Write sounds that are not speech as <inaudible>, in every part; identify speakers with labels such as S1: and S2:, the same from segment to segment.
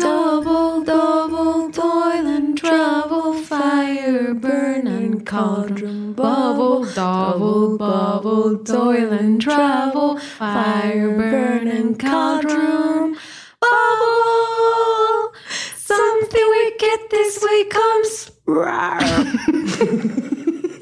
S1: Double, double, toil and trouble, fire, burn and cauldron, bubble, double, bubble, toil and trouble, fire, burn and cauldron, bubble. Something wicked this way comes. <laughs>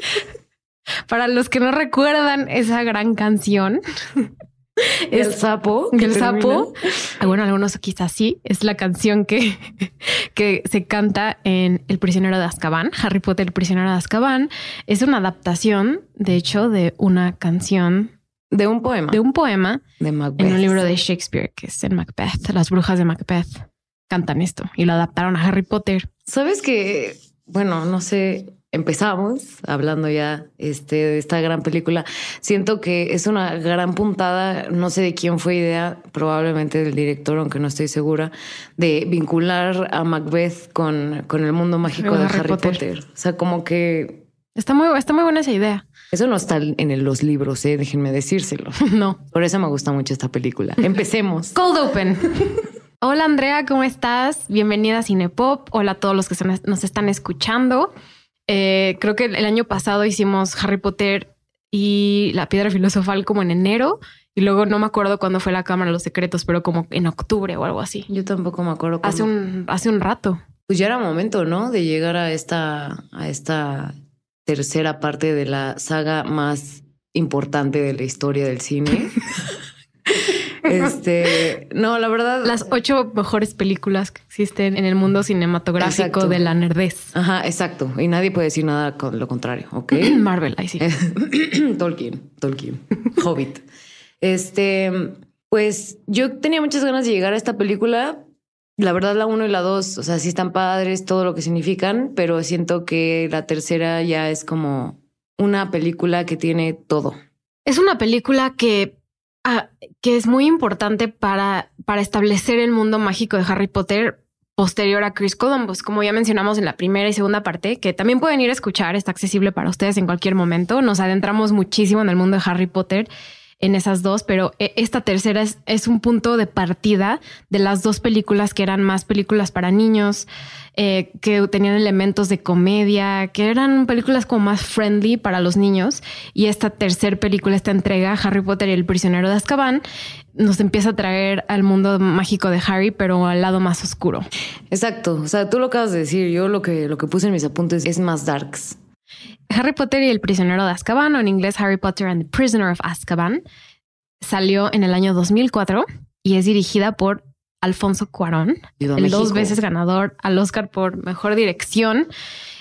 S2: Para los que no recuerdan esa gran canción, <laughs> <laughs>
S1: El sapo.
S2: El sapo. Ah, bueno, algunos quizás sí. Es la canción que, <laughs> que se canta en El prisionero de Azkaban. Harry Potter, el prisionero de Azkaban. Es una adaptación, de hecho, de una canción.
S1: De un poema.
S2: De un poema.
S1: De Macbeth.
S2: En un libro de Shakespeare, que es en Macbeth. Las brujas de Macbeth cantan esto y lo adaptaron a Harry Potter.
S1: Sabes que, bueno, no sé, empezamos hablando ya este, de esta gran película. Siento que es una gran puntada, no sé de quién fue idea, probablemente del director, aunque no estoy segura, de vincular a Macbeth con, con el mundo mágico de Harry, Potter. O sea, como que...
S2: Está muy, está muy buena esa idea.
S1: Eso no está en los libros, eh, déjenme decírselo. <laughs>
S2: No.
S1: Por eso me gusta mucho esta película. <laughs> Empecemos.
S2: Cold Open. <laughs> Hola Andrea, ¿cómo estás? Bienvenida a Cinepop. Hola a todos los que nos están escuchando. Eh, creo que el año pasado hicimos Harry Potter y la piedra filosofal como en enero y luego no me acuerdo cuándo fue la Cámara de los Secretos, pero como en octubre o algo así.
S1: Yo tampoco me acuerdo.
S2: Hace un, hace un rato.
S1: Pues ya era momento, ¿no? De llegar a esta, a esta tercera parte de la saga más importante de la historia del cine. <laughs> Este, no, la verdad.
S2: Las ocho mejores películas que existen en el mundo cinematográfico de la nerdez.
S1: Ajá, exacto. Y nadie puede decir nada con lo contrario, ¿ok? <clears throat>
S2: Marvel, ahí sí. <clears throat>
S1: Tolkien, Tolkien, <laughs> Hobbit. Este, pues yo tenía muchas ganas de llegar a esta película. La verdad, la uno y la dos, o sea, sí están padres, todo lo que significan, pero siento que la tercera ya es como una película que tiene todo.
S2: Es una película que Ah, que es muy importante para, para establecer el mundo mágico de Harry Potter posterior a Chris Columbus, como ya mencionamos en la primera y segunda parte, que también pueden ir a escuchar, está accesible para ustedes en cualquier momento. Nos adentramos muchísimo en el mundo de Harry Potter en esas dos, pero eh, esta tercera es, es, un punto de partida de las dos películas que eran más películas para niños, eh, que tenían elementos de comedia, que eran películas como más friendly para los niños. Y esta tercera película, esta entrega, Harry Potter y el prisionero de Azkaban, nos empieza a traer al mundo mágico de Harry, pero al lado más oscuro.
S1: Exacto. O sea, tú lo acabas de decir. Yo lo que, lo que puse en mis apuntes es más darks.
S2: Harry Potter y el prisionero de Azkaban, o en inglés Harry Potter and the Prisoner of Azkaban, salió en el año 2004 y es dirigida por Alfonso Cuarón, el dos veces ganador al Oscar por mejor dirección.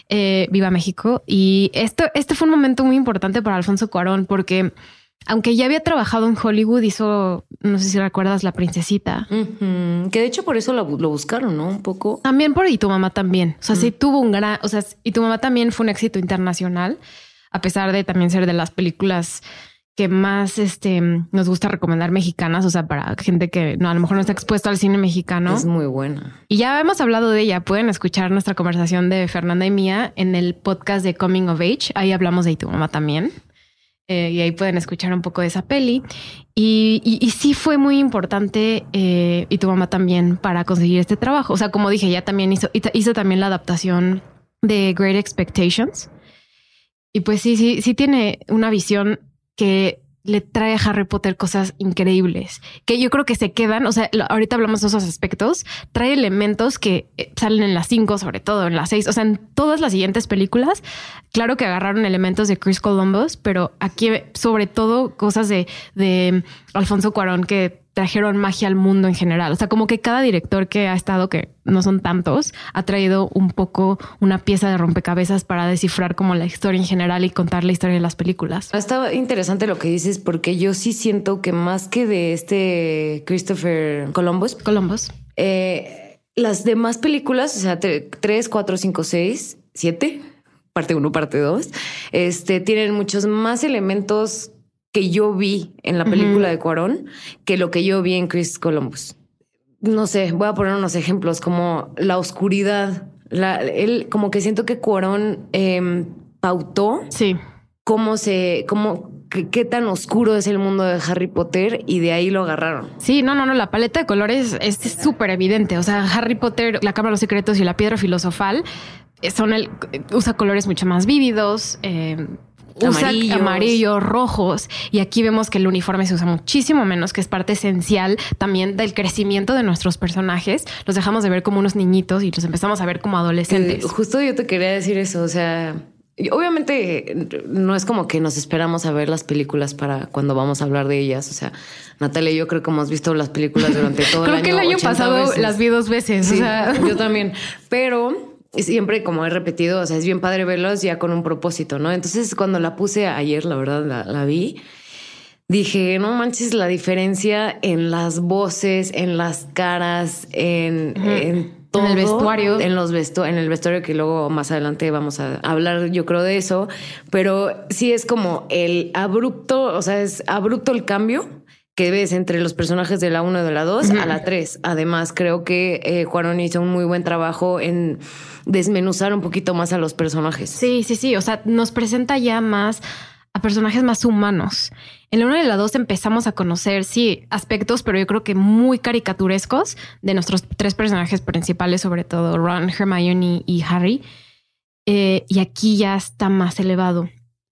S2: Eh, Viva México. Y esto, este fue un momento muy importante para Alfonso Cuarón porque aunque ya había trabajado en Hollywood, hizo, no sé si recuerdas, La Princesita.
S1: Que de hecho por eso lo, buscaron, ¿no? Un poco.
S2: También por Y tu mamá también. O sea, sí tuvo un gran, o sea, Y tu mamá también fue un éxito internacional, a pesar de también ser de las películas que más este, nos gusta recomendar mexicanas, o sea, para gente que no, a lo mejor no está expuesta al cine mexicano.
S1: Es muy buena.
S2: Y ya hemos hablado de ella. Pueden escuchar nuestra conversación de Fernanda y mía en el podcast de Coming of Age. Ahí hablamos de Y tu mamá también. Eh, y ahí pueden escuchar un poco de esa peli. Y, y, sí fue muy importante, eh, y tu mamá también, para conseguir este trabajo. O sea, como dije, ya también hizo, hizo también la adaptación de Great Expectations. Y pues sí, sí, sí tiene una visión que le trae a Harry Potter cosas increíbles que yo creo que se quedan. O sea, ahorita hablamos de esos aspectos. Trae elementos que eh, salen en las cinco, sobre todo en las seis. O sea, en todas las siguientes películas, claro que agarraron elementos de Chris Columbus, pero aquí, sobre todo, cosas de, de Alfonso Cuarón que trajeron magia al mundo en general. O sea, como que cada director que ha estado, que no son tantos, ha traído un poco una pieza de rompecabezas para descifrar como la historia en general y contar la historia de las películas.
S1: Está interesante lo que dices porque yo sí siento que más que de este Christopher Columbus,
S2: Columbus,
S1: eh, las demás películas, o sea, 3, 4, 5, 6, 7, parte 1, parte 2, este, tienen muchos más elementos que yo vi en la película de Cuarón que lo que yo vi en Chris Columbus. No sé, voy a poner unos ejemplos como la oscuridad. La, él, como que siento que Cuarón em, pautó
S2: Sí.
S1: cómo se, cómo, qué, qué tan oscuro es el mundo de Harry Potter y de ahí lo agarraron.
S2: Sí, no, no, no, la paleta de colores es súper evidente. O sea, Harry Potter, la Cámara de los Secretos y la Piedra Filosofal eh, son el, usa colores mucho más vívidos, eh, usa
S1: Amarillos.
S2: amarillos, rojos. Y aquí vemos que el uniforme se usa muchísimo menos, que es parte esencial también del crecimiento de nuestros personajes. Los dejamos de ver como unos niñitos y los empezamos a ver como adolescentes.
S1: Justo yo te quería decir eso, o sea, obviamente no es como que nos esperamos a ver las películas para cuando vamos a hablar de ellas, o sea, Natalia y yo creo que hemos visto las películas durante todo <laughs> el
S2: Creo
S1: año.
S2: que el año
S1: 80
S2: pasado
S1: veces.
S2: las vi dos veces.
S1: Sí,
S2: o sea,
S1: yo también, pero siempre como he repetido, o sea, es bien padre verlos ya con un propósito, ¿no? Entonces cuando la puse ayer, la verdad, la, la vi. Dije, no manches la diferencia en las voces, en las caras, en, en todo.
S2: En el vestuario.
S1: En los vestu en el vestuario que luego más adelante vamos a hablar, yo creo, de eso. Pero sí es como el abrupto, o sea, es abrupto el cambio que ves entre los personajes de la 1 y de la 2 a la 3. Además, creo que eh, Cuarón hizo un muy buen trabajo en desmenuzar un poquito más a los personajes.
S2: Sí, sí, sí. O sea, nos presenta ya más a personajes más humanos. En la 1 y la 2 empezamos a conocer, sí, aspectos, pero yo creo que muy caricaturescos de nuestros tres personajes principales, sobre todo Ron, Hermione y Harry. Eh, y aquí ya está más elevado.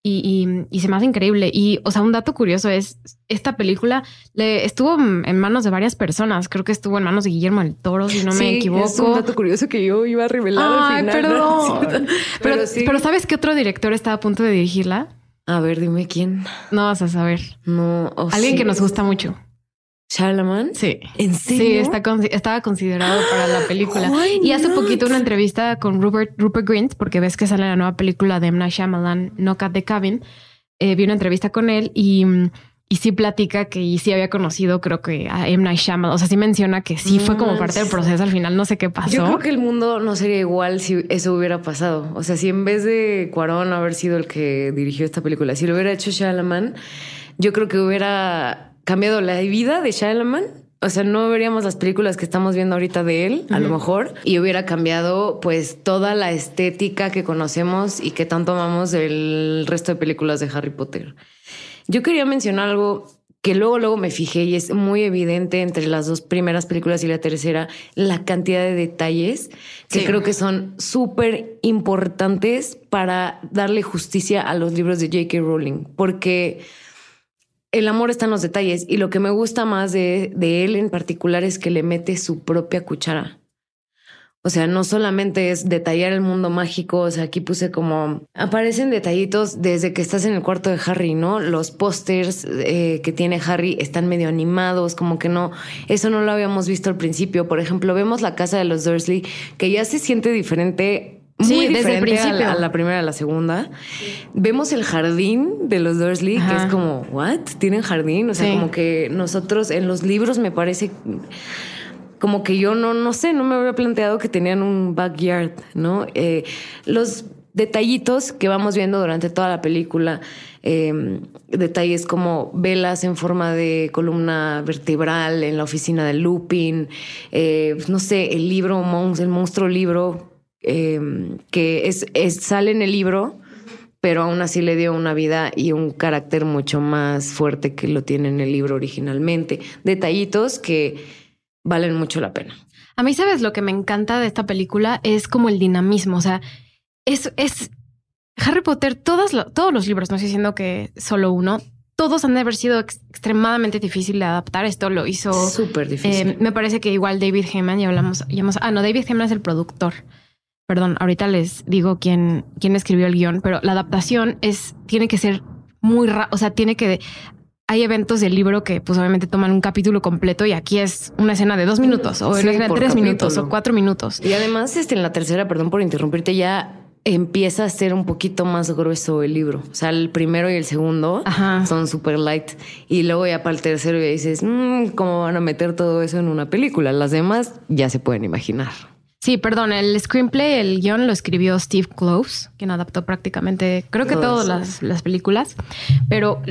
S2: Y, y- y se me hace increíble. Y, o sea, un dato curioso es, esta película le estuvo en manos de varias personas. Creo que estuvo en manos de Guillermo del Toro, si no me equivoco.
S1: Es un dato curioso que yo iba a revelar
S2: Ay,
S1: al final. <laughs>
S2: Pero,
S1: Pero, sí.
S2: pero ¿sabes qué otro director estaba a punto de dirigirla?
S1: A ver, dime quién.
S2: No vas a saber.
S1: No. oh,
S2: Alguien
S1: sí.
S2: que nos gusta mucho.
S1: Charlemagne.
S2: Sí.
S1: ¿En
S2: Sí,
S1: serio?
S2: está con- estaba considerado para la película. Y hace
S1: not?
S2: poquito una entrevista con Rupert, Rupert Grint, porque ves que sale la nueva película de M. Night Shyamalan, Knock at the Cabin. Eh, vi una entrevista con él y, y sí platica que y sí había conocido, creo que a M. Night Shyamalan. O sea, sí menciona que sí fue como parte del proceso. Al final no sé qué pasó.
S1: Yo creo que el mundo no sería igual si eso hubiera pasado. O sea, si en vez de Cuarón haber sido el que dirigió esta película, si lo hubiera hecho Shalaman, yo creo que hubiera cambiado la vida de Shalaman. O sea, no veríamos las películas que estamos viendo ahorita de él, a lo mejor, y hubiera cambiado pues toda la estética que conocemos y que tanto amamos del resto de películas de Harry Potter. Yo quería mencionar algo que luego, luego me fijé y es muy evidente entre las dos primeras películas y la tercera, la cantidad de detalles que
S2: Sí.
S1: creo que son súper importantes para darle justicia a los libros de J.K. Rowling, porque el amor está en los detalles y lo que me gusta más de, de él en particular es que le mete su propia cuchara. O sea, no solamente es detallar el mundo mágico, o sea, aquí puse como aparecen detallitos desde que estás en el cuarto de Harry, ¿no? Los pósters eh, que tiene Harry están medio animados, como que no, eso no lo habíamos visto al principio. Por ejemplo, vemos la casa de los Dursley, que ya se siente diferente. Muy
S2: Sí, desde el
S1: diferente a
S2: principio.
S1: la, a la primera, a la segunda. Vemos el jardín de los Dursley, que es como, ¿what? ¿Tienen jardín? O sea,
S2: Sí.
S1: como que nosotros en los libros me parece como que yo no, no sé, no me había planteado que tenían un backyard, ¿no? Eh, los detallitos que vamos viendo durante toda la película, eh, detalles como velas en forma de columna vertebral en la oficina de Lupin, eh, no sé, el libro, el monstruo libro, eh, que es, es- sale en el libro, pero aún así le dio una vida y un carácter mucho más fuerte que lo tiene en el libro originalmente. Detallitos que valen mucho la pena.
S2: A mí, ¿sabes lo que me encanta de esta película? Es como el dinamismo. O sea, es, es Harry Potter, todas todos los libros, no estoy diciendo que solo uno, todos han de haber sido ex- extremadamente difícil de adaptar. Esto lo hizo.
S1: Súper difícil.
S2: eh, me parece que igual David Heyman, ya hablamos, ya hemos- ah, no, David Heyman es el productor. Perdón, ahorita les digo quién, quién escribió el guion, pero la adaptación es, tiene que ser muy ra o sea, tiene que hay eventos del libro que pues obviamente toman un capítulo completo y aquí es una escena de dos minutos o
S1: Sí,
S2: una escena de tres minutos o cuatro minutos.
S1: y además, este, en la tercera, perdón por interrumpirte, ya empieza a ser un poquito más grueso el libro. O sea, el primero y el segundo
S2: Ajá.
S1: son super light. Y luego ya para el tercero ya dices, "Mm, ¿cómo van a meter todo eso en una película? Las demás ya se pueden imaginar.
S2: Sí, perdón, el screenplay, el guion lo escribió Steve Close, quien adaptó prácticamente, creo que
S1: Todas.
S2: todas las, las películas, pero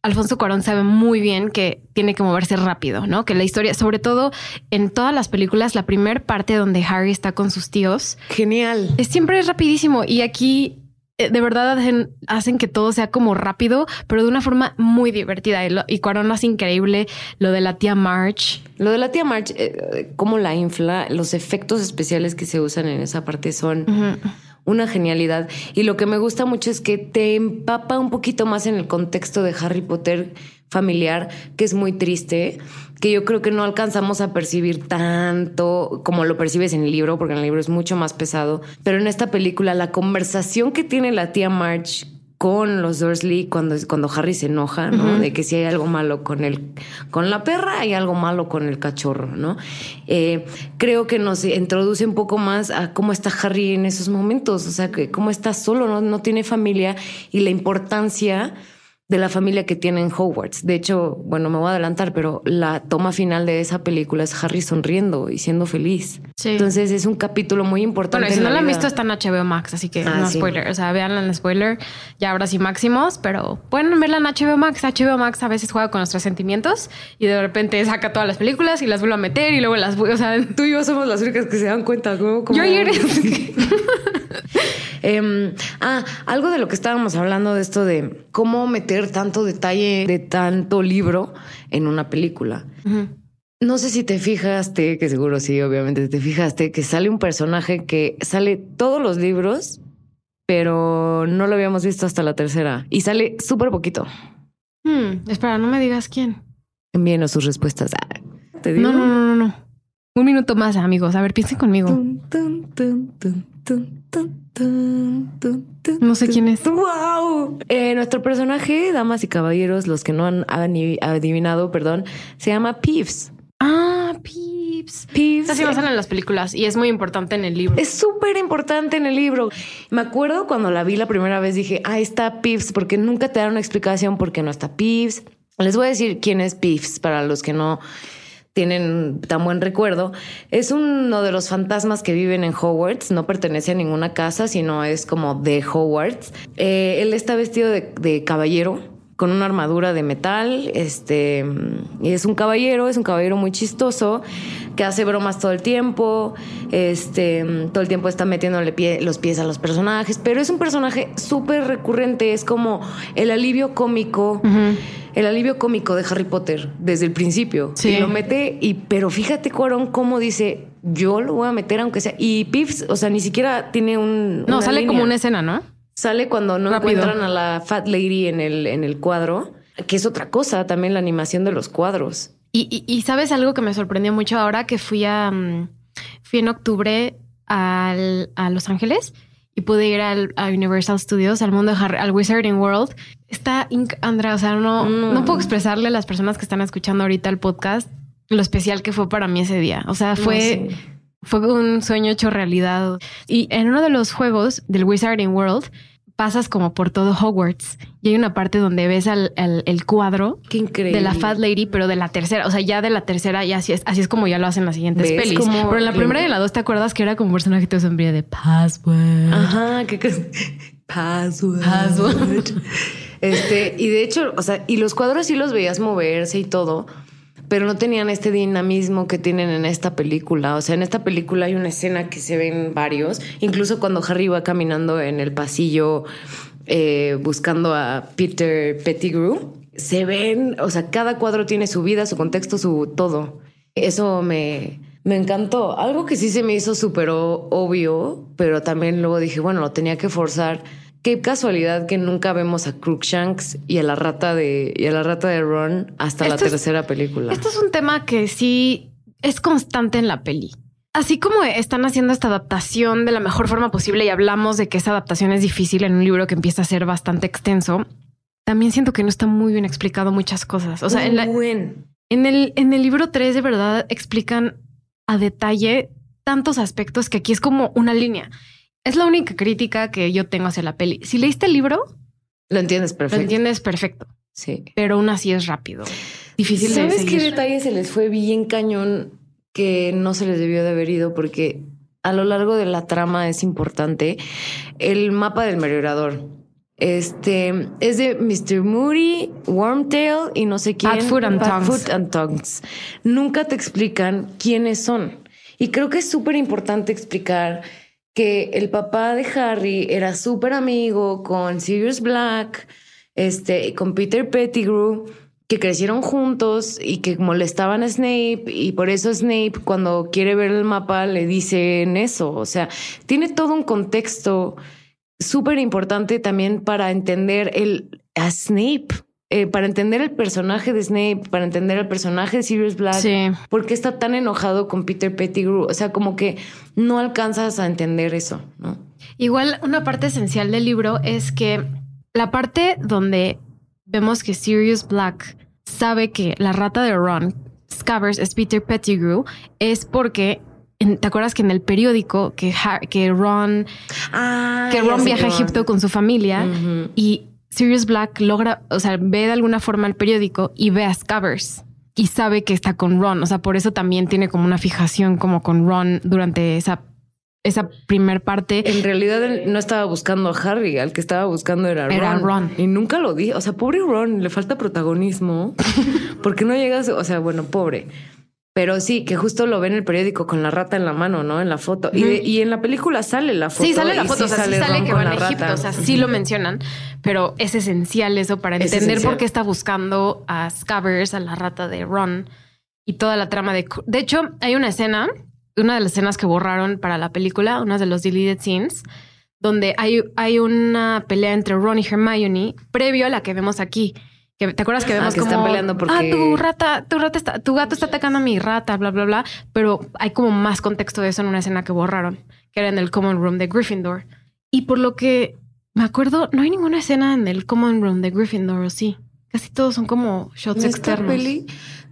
S2: Alfonso Cuarón sabe muy bien que tiene que moverse rápido, ¿no? Que la historia, sobre todo en todas las películas, la primera parte donde Harry está con sus tíos.
S1: Genial.
S2: Es siempre rapidísimo. Y aquí de verdad hacen, que todo sea como rápido, pero de una forma muy divertida. Y, Cuarón hace increíble lo de la tía March.
S1: Lo de la tía March, eh, cómo la infla, los efectos especiales que se usan en esa parte son una genialidad. Y lo que me gusta mucho es que te empapa un poquito más en el contexto de Harry Potter familiar, que es muy triste, que yo creo que no alcanzamos a percibir tanto como lo percibes en el libro, porque en el libro es mucho más pesado. Pero en esta película, la conversación que tiene la tía March con los Dursley cuando, cuando Harry se enoja, ¿no? De que si hay algo malo con el, con la perra, hay algo malo con el cachorro, ¿no? Eh, creo que nos introduce un poco más a cómo está Harry en esos momentos, o sea, que cómo está solo, no, no tiene familia y la importancia de la familia que tiene en Hogwarts. De hecho, bueno, me voy a adelantar, pero la toma final de esa película es Harry sonriendo y siendo feliz. Entonces es un capítulo muy importante.
S2: Bueno, si no la han visto está en HBO Max, así que ah, no spoiler. O sea, veanla en spoiler. Ya ahora sí máximos, pero pueden verla en HBO Max. HBO Max a veces juega con nuestros sentimientos y de repente saca todas las películas y las vuelve a meter y luego las... O sea, <laughs>
S1: tú y yo somos las únicas que se dan cuenta. Como,
S2: Yo ayer... <laughs> <laughs>
S1: Em, ah, algo de lo que estábamos hablando de esto de cómo meter tanto detalle de tanto libro en una película. No sé si te fijaste, que seguro sí, obviamente te fijaste, que sale un personaje que sale todos los libros, pero no lo habíamos visto hasta la tercera y sale súper poquito.
S2: Hmm, espera, no me digas quién.
S1: Envíenos sus respuestas. Ah,
S2: ¿Te digo? No, no, no, no. Un minuto más, amigos. A ver, piensen conmigo. No sé quién es.
S1: ¡Wow! Eh, nuestro personaje, damas y caballeros, los que no han adivinado, perdón, se llama Peeves.
S2: Ah, Peeves. Peeves. Así va en las películas y es muy importante en el libro.
S1: Es súper importante en el libro. Me acuerdo cuando la vi la primera vez, dije, ah, está Peeves, porque nunca te dan una explicación por qué no está Peeves. Les voy a decir quién es Peeves para los que no tienen tan buen recuerdo, es uno de los fantasmas que viven en Hogwarts, no pertenece a ninguna casa, sino es como de Hogwarts. Eh, él está vestido de, caballero, con una armadura de metal, este, es un caballero, es un caballero muy chistoso, que hace bromas todo el tiempo, este, todo el tiempo está metiéndole los pies a los personajes, pero es un personaje súper recurrente, es como el alivio cómico el alivio cómico de Harry Potter desde el principio. Sí. Y lo mete, y, pero fíjate, Cuarón, cómo dice, yo lo voy a meter aunque sea. Y Pips, o sea, ni siquiera tiene un.
S2: No, sale como una escena, ¿no?
S1: Sale cuando no encuentran a la Fat Lady en el, en el cuadro, que es otra cosa también la animación de los cuadros.
S2: Y, sabes algo que me sorprendió mucho ahora que fui a. Mm, fui en octubre al, a Los Ángeles y pude ir al, a Universal Studios, al mundo de Harry, al Wizarding World. Está, Andrea, o sea, no, no puedo expresarle a las personas que están escuchando ahorita el podcast lo especial que fue para mí ese día. O sea, fue, fue un sueño hecho realidad. Y en uno de los juegos del Wizarding World, pasas como por todo Hogwarts y hay una parte donde ves al, el cuadro de la Fat Lady, pero de la tercera, o sea, ya de la tercera, y así es, así es como ya lo hacen las siguientes pelis. pero en la primera y en la dos, ¿te acuerdas que era como un personaje de sombría de Password?
S1: Ajá, ¿qué <laughs> Password. Password. <laughs> este, y de hecho, o sea, y los cuadros sí los veías moverse y todo pero no tenían este dinamismo que tienen en esta película. O sea, en esta película hay una escena que se ven varios, incluso cuando Harry va caminando en el pasillo eh, buscando a Peter Pettigrew, se ven, o sea, cada cuadro tiene su vida, su contexto, su todo. Eso me, me encantó. Algo que sí se me hizo súper obvio, pero también luego dije, bueno, lo tenía que forzar Qué casualidad que nunca vemos a Crookshanks y a la rata de y a la rata de Ron hasta la tercera película.
S2: Esto es un tema que sí es constante en la peli. Así como están haciendo esta adaptación de la mejor forma posible y hablamos de que esa adaptación es difícil en un libro que empieza a ser bastante extenso, también siento que no está muy bien explicado muchas cosas. O sea, en, en, el, en el libro 3 de verdad explican a detalle tantos aspectos que aquí es como una línea. Es la única crítica que yo tengo hacia la peli. Si leíste el libro,
S1: lo entiendes perfecto.
S2: Lo entiendes perfecto. Sí. Pero aún así es rápido. Difícil
S1: ¿Sabes qué detalle se les fue bien cañón que no se les debió de haber ido? Porque a lo largo de la trama es importante el mapa del merodeador. Este es de Mr. Moody, Wormtail y no sé quién.
S2: And
S1: and Tongues. Nunca te explican quiénes son. Y creo que es súper importante explicar que el papá de Harry era súper amigo con Sirius Black, este, con Peter Pettigrew, que crecieron juntos y que molestaban a Snape. Y por eso Snape, cuando quiere ver el mapa, le dicen eso. O sea, tiene todo un contexto súper importante también para entender el, a Snape. Eh, para entender el personaje de Snape, para entender el personaje de Sirius Black,
S2: Sí.
S1: ¿Por qué está tan enojado con Peter Pettigrew? O sea, como que no alcanzas a entender eso, ¿no?
S2: Igual una parte esencial del libro es que la parte donde vemos que Sirius Black sabe que la rata de Ron, Scabbers, es Peter Pettigrew, es porque ¿te acuerdas que en el periódico que, que Ron
S1: Ah,
S2: que Ron viaja a Egipto con su familia y Sirius Black logra, o sea, ve de alguna forma el periódico y ve a Scabbers y sabe que está con Ron. O sea, por eso también tiene como una fijación como con Ron durante esa, esa primer parte.
S1: En realidad él no estaba buscando a Harry, al que estaba buscando era Ron. Y nunca lo di. O sea, pobre Ron, le falta protagonismo. <laughs> porque no llegas, o sea, bueno, pobre. Pero sí, que justo lo ve en el periódico con la rata en la mano, ¿no? En la foto. y, de- y en la película sale la foto.
S2: Sí, sale la foto, o sea, sí sale
S1: Ron
S2: que van a Egipto,
S1: rata.
S2: o sea, sí lo mencionan, pero es esencial eso para
S1: Es
S2: entender
S1: esencial.
S2: por qué está buscando a Scabbers, a la rata de Ron y toda la trama de... De hecho, hay una escena, una de las escenas que borraron para la película, una de los deleted scenes, donde hay, hay una pelea entre Ron y Hermione previo a la que vemos aquí. Que, ¿Te acuerdas que
S1: Ah,
S2: vemos
S1: que
S2: como
S1: están peleando porque-
S2: ah, tu rata, tu rata está, tu gato está atacando a mi rata, bla, bla, bla. Pero hay como más contexto de eso en una escena que borraron, que era en el common room de Gryffindor. Y por lo que me acuerdo, no hay ninguna escena en el common room de Gryffindor, ¿o sí? Casi todos son como shots externos.
S1: peli,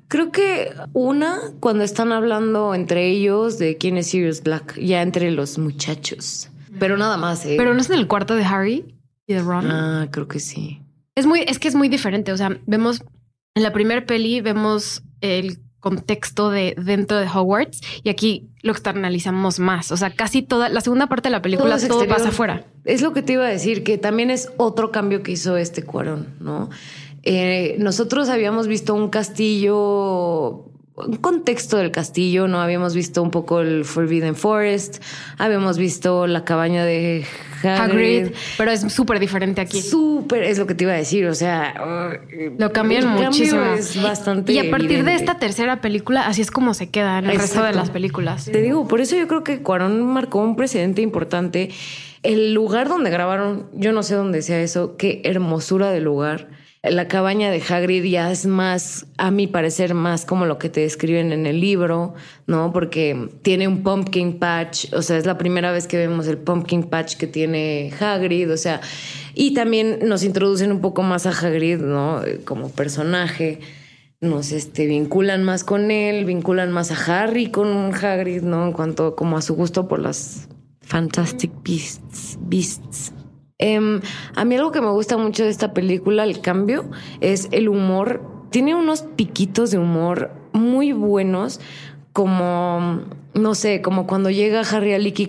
S1: creo que una, cuando están hablando entre ellos de quién es Sirius Black, ya entre los muchachos. Pero nada más, ¿eh?
S2: Pero no es en el cuarto de Harry y de Ron.
S1: Ah, creo que sí.
S2: Es muy, es que es muy diferente. O sea, vemos en la primera peli, vemos el contexto de dentro de Hogwarts y aquí lo externalizamos más. O sea, casi toda la segunda parte de la película todo, pasa afuera.
S1: Es lo que te iba a decir, que también es otro cambio que hizo este Cuarón, ¿no? Eh, nosotros habíamos visto un castillo, un contexto del castillo, ¿no? Habíamos visto un poco el Forbidden Forest, habíamos visto la cabaña de Hagrid.
S2: Hagrid, pero es súper diferente aquí.
S1: Súper, es lo que te iba a decir, o sea...
S2: Lo cambian muchísimo.
S1: es bastante
S2: y a partir de esta tercera película, así es como se queda en el resto de las películas.
S1: Te digo, por eso yo creo que Cuarón marcó un precedente importante. El lugar donde grabaron, yo no sé dónde sea eso, qué hermosura de lugar. La cabaña de Hagrid ya es más, a mi parecer, más como lo que te describen en el libro, ¿no? Porque tiene un pumpkin patch, o sea, es la primera vez que vemos el pumpkin patch que tiene Hagrid, o sea, y también nos introducen un poco más a Hagrid, ¿no? Como personaje nos este, vinculan más con él, vinculan más a Harry con Hagrid, ¿no? En cuanto como a su gusto por las Fantastic Beasts. beasts. Em, a mí algo que me gusta mucho de esta película, el cambio, es el humor. Tiene unos piquitos de humor muy buenos, como, no sé, como cuando llega Harry a Leaky.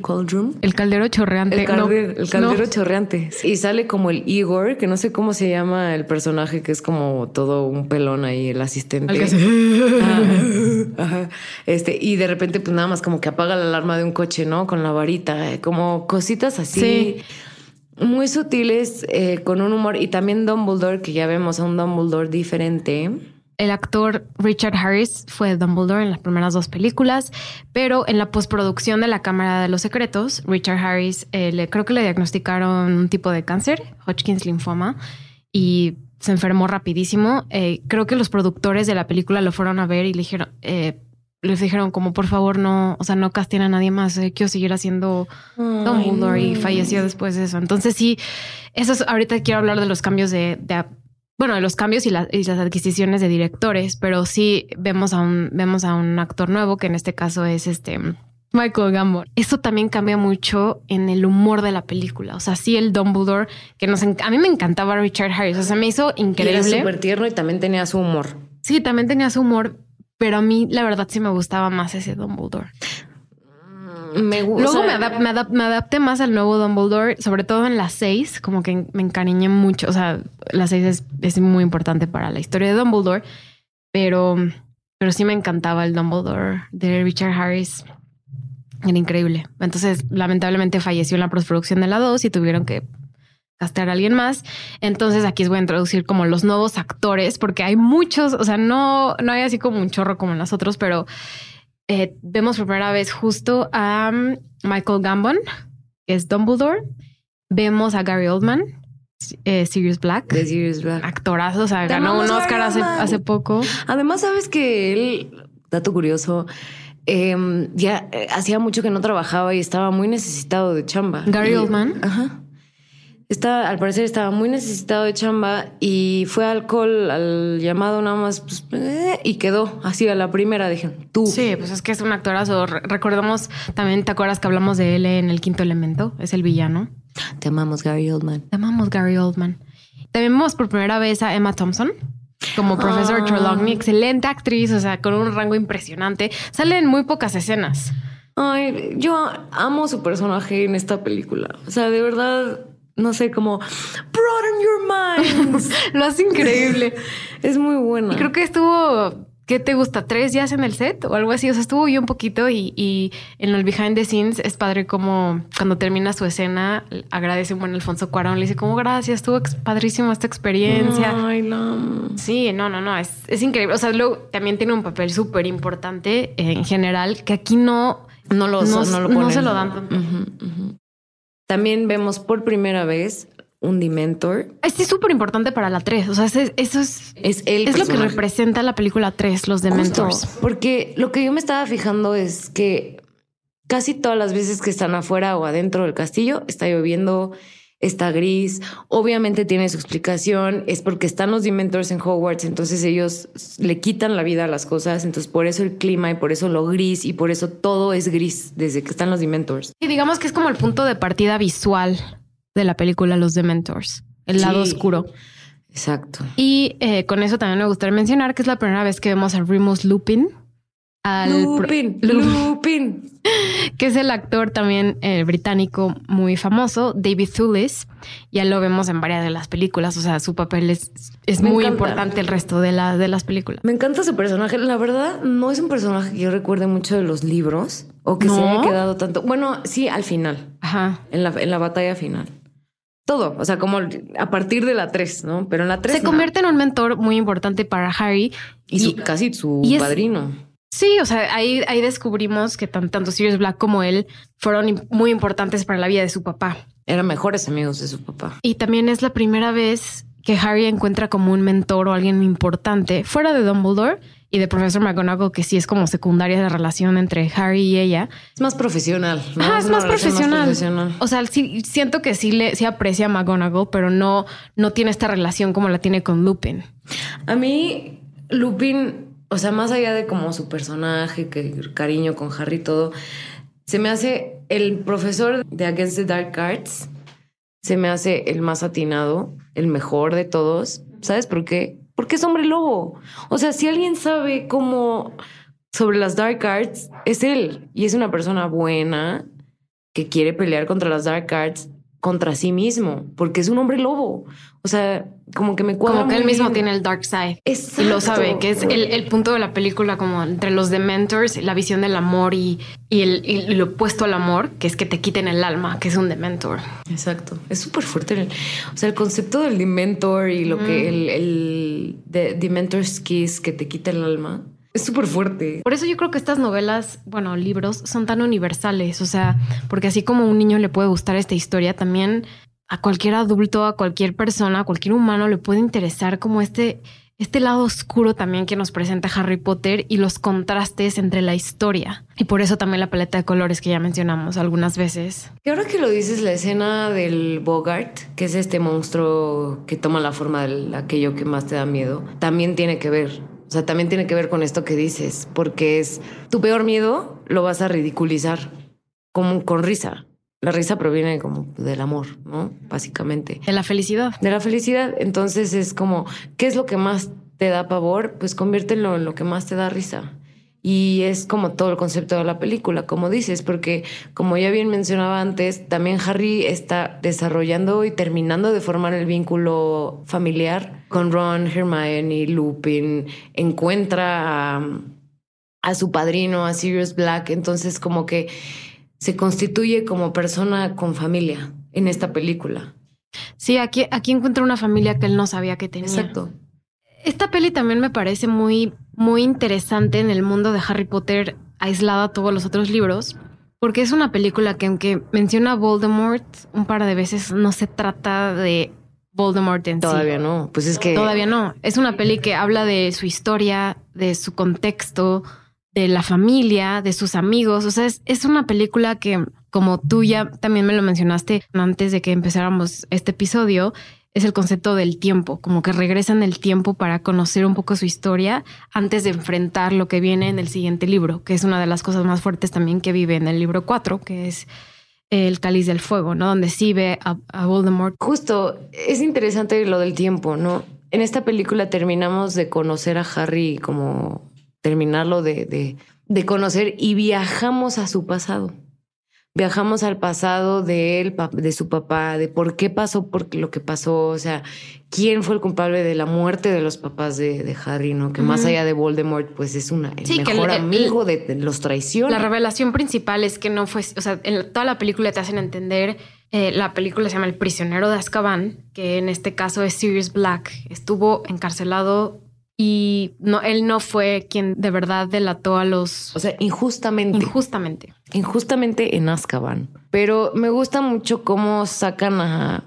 S2: El caldero chorreante.
S1: El,
S2: no,
S1: el caldero
S2: no.
S1: chorreante. Y sale como el Igor, que no sé cómo se llama el personaje, que es como todo un pelón ahí, el asistente.
S2: Que <laughs>
S1: ajá. Este, y de repente, pues nada más como que apaga la alarma de un coche, ¿no? Con la varita, como cositas así.
S2: Sí.
S1: Muy sutiles, eh, con un humor. Y también Dumbledore, que ya vemos a un Dumbledore diferente.
S2: El actor Richard Harris fue Dumbledore en las primeras dos películas, pero en la postproducción de La Cámara de los Secretos, Richard Harris eh, le, creo que le diagnosticaron un tipo de cáncer, Hodgkin's linfoma, y se enfermó rapidísimo. Eh, creo que los productores de la película lo fueron a ver y le dijeron, les dijeron como por favor no, o sea, no casten a nadie más, eh, quiero seguir haciendo Dumbledore y falleció después de eso. Entonces sí, eso es, ahorita quiero hablar de los cambios de, de- bueno, de los cambios y, la- y las adquisiciones de directores, pero sí vemos a un, vemos a un actor nuevo que en este caso es este Michael Gambon. Eso también cambia mucho en el humor de la película. O sea, sí el Dumbledore, que nos a mí me encantaba Richard Harris, o sea, me hizo
S1: Y era
S2: increíble.
S1: súper tierno y también tenía su humor.
S2: Sí, también tenía su humor, pero a mí la verdad sí me gustaba más ese Dumbledore.
S1: Me gusta.
S2: Luego me, adap- me, adap- me adapté más al nuevo Dumbledore, sobre todo en las seis, como que me encariñé mucho. O sea, las seis es, es muy importante para la historia de Dumbledore, pero, pero sí me encantaba el Dumbledore de Richard Harris. Era increíble. Entonces, lamentablemente falleció en la postproducción de la 2 y tuvieron que castear a alguien más. Entonces, aquí os voy a introducir como los nuevos actores, porque hay muchos, o sea, no, no hay así como un chorro como en las otros, pero eh, vemos por primera vez justo a um, Michael Gambon, que es Dumbledore. Vemos a Gary Oldman, eh, Sirius Black,
S1: De Sirius Black.
S2: actorazo, o sea,
S1: Te
S2: ganó un Oscar hace, poco.
S1: Además, sabes que él, dato curioso, eh, ya eh, hacía mucho que no trabajaba y estaba muy necesitado de chamba.
S2: Gary
S1: Y-
S2: Oldman.
S1: Ajá. Está, al parecer estaba muy necesitado de chamba y fue alcohol al llamado nada más pues, eh, y quedó así a la primera. Dije, tú.
S2: Sí, pues es que es un actorazo. Re- Recordemos también, ¿te acuerdas que hablamos de él en El Quinto Elemento? Es el villano.
S1: Te amamos, Gary Oldman.
S2: Te amamos, Gary Oldman. También vemos por primera vez a Emma Thompson como profesor
S1: Ah.
S2: Trelawney. Excelente actriz, o sea, con un rango impresionante. Sale en muy pocas escenas.
S1: Ay, yo amo su personaje en esta película. O sea, de verdad, no sé, como broaden your minds. <laughs>
S2: Lo hace increíble. <laughs>
S1: es muy buena.
S2: Y creo que estuvo, ¿qué te gusta? ¿Tres días en el set o algo así? O sea, estuvo yo un poquito y, y en el behind the scenes es padre como cuando termina su escena agradece un buen Alfonso Cuarón. Le dice como gracias, estuvo padrísimo esta experiencia.
S1: Ay.
S2: Sí, no, no, no, es, es increíble. O sea, luego también tiene un papel súper importante en general que aquí no,
S1: No lo,
S2: no,
S1: no lo
S2: no
S1: ponen.
S2: se lo dan tanto.
S1: También vemos por primera vez un Dementor.
S2: Este es súper importante para la 3. O sea, ese- eso es,
S1: Es el
S2: es lo que representa la película 3, los
S1: Justo,
S2: Dementors.
S1: porque lo que yo me estaba fijando es que casi todas las veces que están afuera o adentro del castillo está lloviendo, está gris. Obviamente tiene su explicación, es porque están los Dementors en Hogwarts, entonces ellos le quitan la vida a las cosas, entonces por eso el clima y por eso lo gris y por eso todo es gris desde que están los Dementors.
S2: Y digamos que es como el punto de partida visual de la película Los Dementors, el lado oscuro.
S1: Exacto.
S2: Y eh, con eso también me gustaría mencionar que es la primera vez que vemos a Remus Lupin. Al
S1: Lupin,
S2: Lu-
S1: Lupin. <laughs>
S2: que es el actor también eh, británico muy famoso, David Thewlis. Ya lo vemos en varias de las películas, o sea, su papel es, es muy
S1: encanta.
S2: importante el resto de, la, de las películas.
S1: Me encanta su personaje. La verdad, no es un personaje que yo recuerde mucho de los libros o que se haya quedado tanto. Bueno, sí, al final,
S2: Ajá.
S1: en la, en la batalla final. Todo, o sea, como a partir de la 3, ¿no? Pero en la 3
S2: Se convierte en un mentor muy importante para Harry.
S1: Y, su, casi su
S2: y es-
S1: padrino.
S2: Sí, o sea, ahí, ahí descubrimos que tan- tanto Sirius Black como él fueron muy importantes para la vida de su papá.
S1: Eran mejores amigos de su papá.
S2: Y también es la primera vez que Harry encuentra como un mentor o alguien importante fuera de Dumbledore y de Profesor McGonagall, que sí es como secundaria de relación entre Harry y ella.
S1: Es más profesional. ¿no?
S2: Ajá, es más profesional. O sea, sí, siento que sí le sí aprecia a McGonagall, pero no, no tiene esta relación como la tiene con Lupin.
S1: A mí, Lupin, o sea, más allá de como su personaje, que cariño con Harry y todo, se me hace el profesor de Against the Dark Arts, se me hace el más atinado, el mejor de todos. ¿Sabes por qué? Porque es hombre lobo. O sea, si alguien sabe cómo sobre las Dark Arts, es él. Y es una persona buena que quiere pelear contra las Dark Arts contra sí mismo, porque es un hombre lobo. O sea, como que me cuadra
S2: Como que él mismo
S1: bien.
S2: tiene el dark side. Y
S1: Exacto.
S2: lo sabe, que es el, el punto de la película, como entre los Dementors, la visión del amor y, y el, y lo opuesto al amor, que es que te quiten el alma, que es un Dementor.
S1: Exacto. Es súper fuerte. o sea, el concepto del Dementor y lo que el, el de Dementor's Kiss que te quita el alma es súper fuerte.
S2: Por eso yo creo que estas novelas, bueno, libros, son tan universales. O sea, porque así como a un niño le puede gustar esta historia, también a cualquier adulto, a cualquier persona, a cualquier humano le puede interesar como este, este lado oscuro también que nos presenta Harry Potter y los contrastes entre la historia. Y por eso también la paleta de colores que ya mencionamos algunas veces.
S1: Y ahora que lo dices, la escena del Bogart, que es este monstruo que toma la forma de aquello que más te da miedo, también tiene que ver. O sea, también tiene que ver con esto que dices, porque es tu peor miedo lo vas a ridiculizar como con risa. La risa proviene como del amor, ¿no? Básicamente.
S2: De la felicidad.
S1: de la felicidad. Entonces es como, ¿qué es lo que más te da pavor? Pues conviértelo en lo que más te da risa. Y es como todo el concepto de la película, como dices, porque como ya bien mencionaba antes, también Harry está desarrollando y terminando de formar el vínculo familiar con Ron, Hermione, Lupin, encuentra a, a su padrino, a Sirius Black, entonces como que se constituye como persona con familia en esta película.
S2: Sí, aquí, aquí encuentra una familia que él no sabía que tenía.
S1: Exacto.
S2: Esta peli también me parece muy, muy interesante en el mundo de Harry Potter, aislada a todos los otros libros, porque es una película que aunque menciona a Voldemort un par de veces, no se trata de Voldemort en
S1: Todavía
S2: sí.
S1: no, pues es que...
S2: Todavía no. Es una peli que habla de su historia, de su contexto, de la familia, de sus amigos. O sea, es, es una película que, como tú ya también me lo mencionaste antes de que empezáramos este episodio, es el concepto del tiempo, como que regresan el tiempo para conocer un poco su historia antes de enfrentar lo que viene en el siguiente libro, que es una de las cosas más fuertes también que vive en el libro 4, que es el cáliz del fuego, ¿no? Donde sí ve a, Voldemort.
S1: Justo, es interesante lo del tiempo, ¿no? En esta película terminamos de conocer a Harry como terminarlo de, de conocer y viajamos a su pasado. Viajamos al pasado de él, de su papá, de por qué pasó por lo que pasó, o sea, quién fue el culpable de la muerte de los papás de, de Harry, ¿no? Que más allá de Voldemort, pues es una, el
S2: Sí,
S1: mejor
S2: el-
S1: amigo de, de los traiciones.
S2: La revelación principal es que no fue, o sea, en toda la película te hacen entender, eh, la película se llama El prisionero de Azkaban, que en este caso es Sirius Black, estuvo encarcelado y no, él no fue quien de verdad delató a los
S1: O sea, injustamente.
S2: injustamente.
S1: injustamente en Azkaban. Pero me gusta mucho cómo sacan a,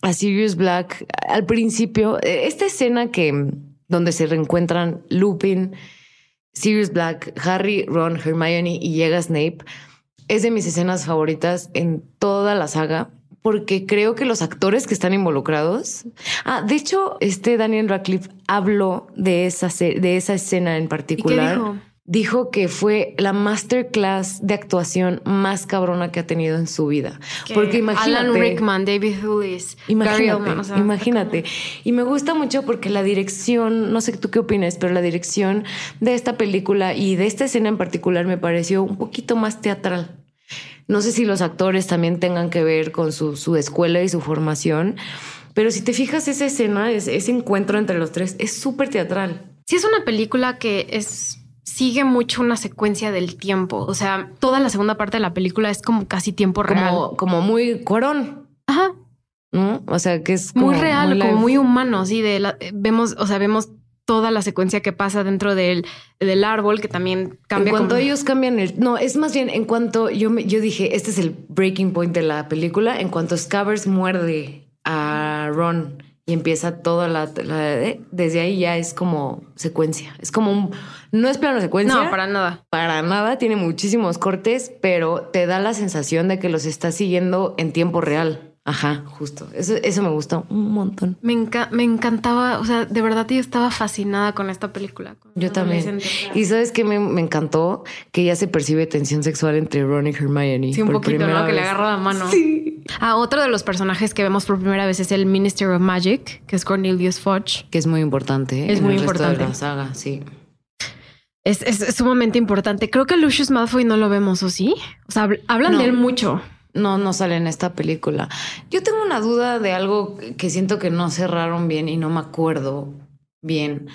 S1: a Sirius Black al principio. eh, Esta escena que donde se reencuentran Lupin, Sirius Black, Harry, Ron, Hermione y llega Snape es de mis escenas favoritas en toda la saga. Porque creo que los actores que están involucrados. Ah, de hecho, este Daniel Radcliffe habló de esa, de esa escena en
S2: ¿Y qué
S1: particular
S2: dijo?
S1: dijo que fue la masterclass de actuación más cabrona que ha tenido en su vida.
S2: Que
S1: porque imagínate.
S2: Alan Rickman, David Gary
S1: Imagínate,
S2: Oldman, o sea,
S1: imagínate. Y me gusta mucho porque la dirección, no sé tú qué opinas, pero la dirección de esta película y de esta escena en particular me pareció un poquito más teatral. No sé si los actores también tengan que ver con su, su escuela y su formación, pero si te fijas esa escena, ese, ese encuentro entre los tres, es súper teatral.
S2: Sí, es una película que es sigue mucho una secuencia del tiempo. O sea, toda la segunda parte de la película es como casi tiempo real.
S1: Como, como muy cuarón.
S2: Ajá.
S1: ¿no? O sea, que es
S2: muy
S1: como
S2: real, como
S1: live.
S2: muy humano, sí, de la- vemos, o sea, vemos toda la secuencia que pasa dentro del, del árbol, que también
S1: En
S2: cambia.
S1: cuanto
S2: como-
S1: ellos cambian el... No, es más bien en cuanto yo, me, yo dije, este es el breaking point de la película, en cuanto Scabbers muerde a Ron y empieza toda la... la- desde ahí ya es como secuencia. Es como un... No es plano secuencia.
S2: No, para nada.
S1: Para nada, tiene muchísimos cortes, pero te da la sensación de que los estás siguiendo en tiempo real. Ajá, justo. Eso, eso me gustó un montón.
S2: Me, enca- me encantaba, o sea, de verdad yo estaba fascinada con esta película.
S1: Yo también. Y sabes que me, me encantó que ya se percibe tensión sexual entre Ron y Hermione.
S2: Sí, un
S1: por
S2: poquito, ¿no? Que le
S1: vez.
S2: agarra la mano.
S1: Sí.
S2: Ah, otro de los personajes que vemos por primera vez es el Minister of Magic, que es Cornelius Fudge.
S1: Que es muy importante.
S2: Es
S1: en
S2: muy
S1: el resto
S2: importante.
S1: De la saga, sí.
S2: Es, es- es sumamente importante. Creo que Lucius Malfoy no lo vemos, ¿o sí? O sea, habl- hablan
S1: No.
S2: de él mucho.
S1: No, no sale en esta película. Yo tengo una duda de algo que siento que no cerraron bien y no me acuerdo bien.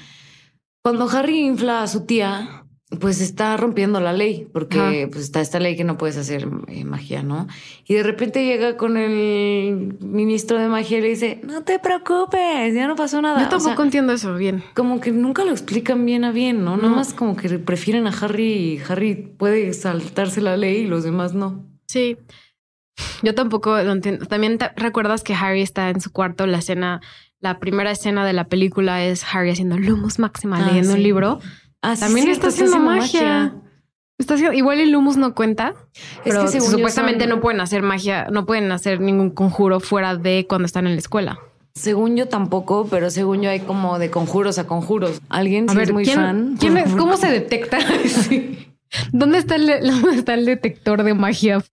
S1: Cuando Harry infla a su tía, pues está rompiendo la ley, porque
S2: Ajá.
S1: pues está esta ley que no puedes hacer eh, magia, ¿no? Y de repente llega con el ministro de magia y le dice, no te preocupes, ya no pasó nada.
S2: Yo
S1: O
S2: tampoco
S1: sea,
S2: entiendo eso bien.
S1: como que nunca lo explican bien a bien, ¿no?
S2: No.
S1: Nada más como que prefieren a Harry y Harry puede saltarse la ley y los demás no.
S2: Sí. Yo tampoco lo entiendo. También te- recuerdas que Harry está en su cuarto. La escena, la primera escena de la película es Harry haciendo Lumus Máxima,
S1: Ah,
S2: leyendo
S1: sí.
S2: un libro.
S1: Ah,
S2: También está haciendo magia. Está haciendo, igual el Lumus no cuenta, pero
S1: según yo
S2: supuestamente
S1: son-
S2: no pueden hacer magia, no pueden hacer ningún conjuro fuera de cuando están en la escuela.
S1: Según yo tampoco, pero según yo hay como de conjuros a conjuros. Alguien
S2: A
S1: si
S2: ver,
S1: es muy
S2: ¿quién,
S1: fan.
S2: quién es-. <laughs> ¿cómo se detecta? <laughs> Sí. ¿Dónde está, el, <laughs> ¿Dónde está el detector de magia?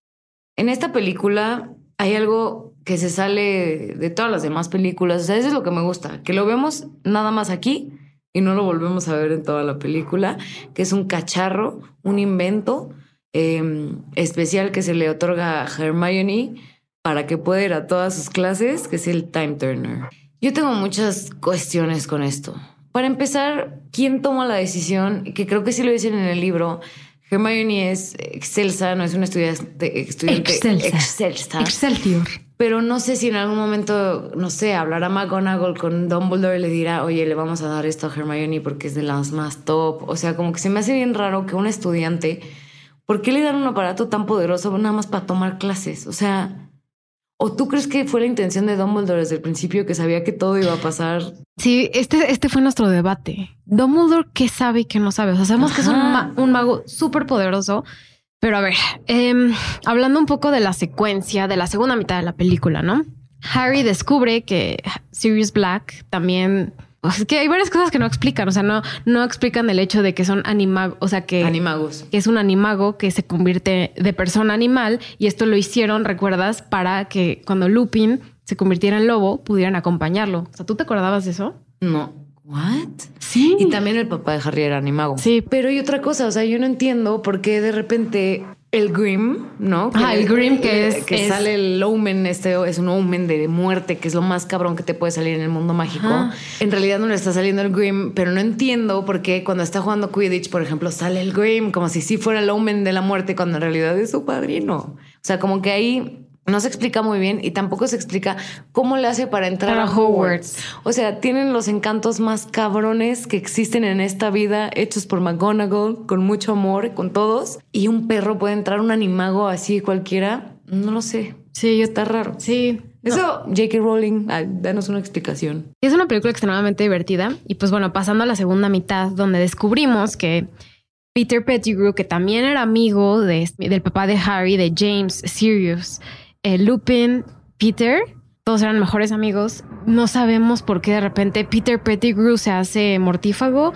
S1: En esta película hay algo que se sale de todas las demás películas. O sea, eso es lo que me gusta, que lo vemos nada más aquí y no lo volvemos a ver en toda la película, que es un cacharro, un invento em, especial que se le otorga a Hermione para que pueda ir a todas sus clases, que es el Time Turner. Yo tengo muchas cuestiones con esto. Para empezar, ¿quién toma la decisión? Que creo que sí lo dicen en el libro. Hermione es excelsa, no es una estudiante, estudiante excelsa.
S2: Excelsior.
S1: Pero no sé si en algún momento, no sé, hablará McGonagall con Dumbledore y le dirá, oye, le vamos a dar esto a Hermione porque es de las más top. O sea, como que se me hace bien raro que un estudiante, ¿por qué le dan un aparato tan poderoso nada más para tomar clases? O sea, ¿O tú crees que fue la intención de Dumbledore desde el principio que sabía que todo iba a pasar?
S2: Sí, este, este fue nuestro debate. Dumbledore, ¿qué sabe y qué no sabe? O sea, sabemos que es un, mago súper poderoso. Pero a ver, em, hablando un poco de la secuencia de la segunda mitad de la película, ¿no? Harry descubre que Sirius Black también es que hay varias cosas que no explican, o sea, no, no explican el hecho de que son animagos, o sea, que,
S1: Animagos.
S2: que es un animago que se convierte de persona a animal y esto lo hicieron, recuerdas, para que cuando Lupin se convirtiera en lobo pudieran acompañarlo. O sea, ¿tú te acordabas de eso?
S1: No. ¿What?
S2: Sí.
S1: Y también el papá de Harry era animago.
S2: Sí.
S1: Pero hay otra cosa, o sea, yo no entiendo por qué de repente el Grim, ¿no?
S2: Ah, el Grim que es...
S1: Que sale el Omen, este es un Omen de muerte, que es lo más cabrón que te puede salir en el mundo mágico. En realidad no le está saliendo el Grim, pero no entiendo por qué cuando está jugando Quidditch, por ejemplo, sale el Grim como si sí fuera el Omen de la muerte, cuando en realidad es su padrino. O sea, como que ahí no se explica muy bien y tampoco se explica cómo le hace para entrar a Hogwarts. O sea, tienen los encantos más cabrones que existen en esta vida, hechos por McGonagall, con mucho amor, con todos. Y un perro puede entrar, un animago así cualquiera. No lo sé.
S2: Sí,
S1: está raro.
S2: Sí.
S1: Eso, J.K. Rowling, danos una explicación.
S2: Es una película extremadamente divertida. Y pues bueno, pasando a la segunda mitad, donde descubrimos que Peter Pettigrew, que también era amigo de, del papá de Harry, de James Sirius, eh, Lupin, Peter, todos eran mejores amigos. No sabemos por qué de repente Peter Pettigrew se hace mortífago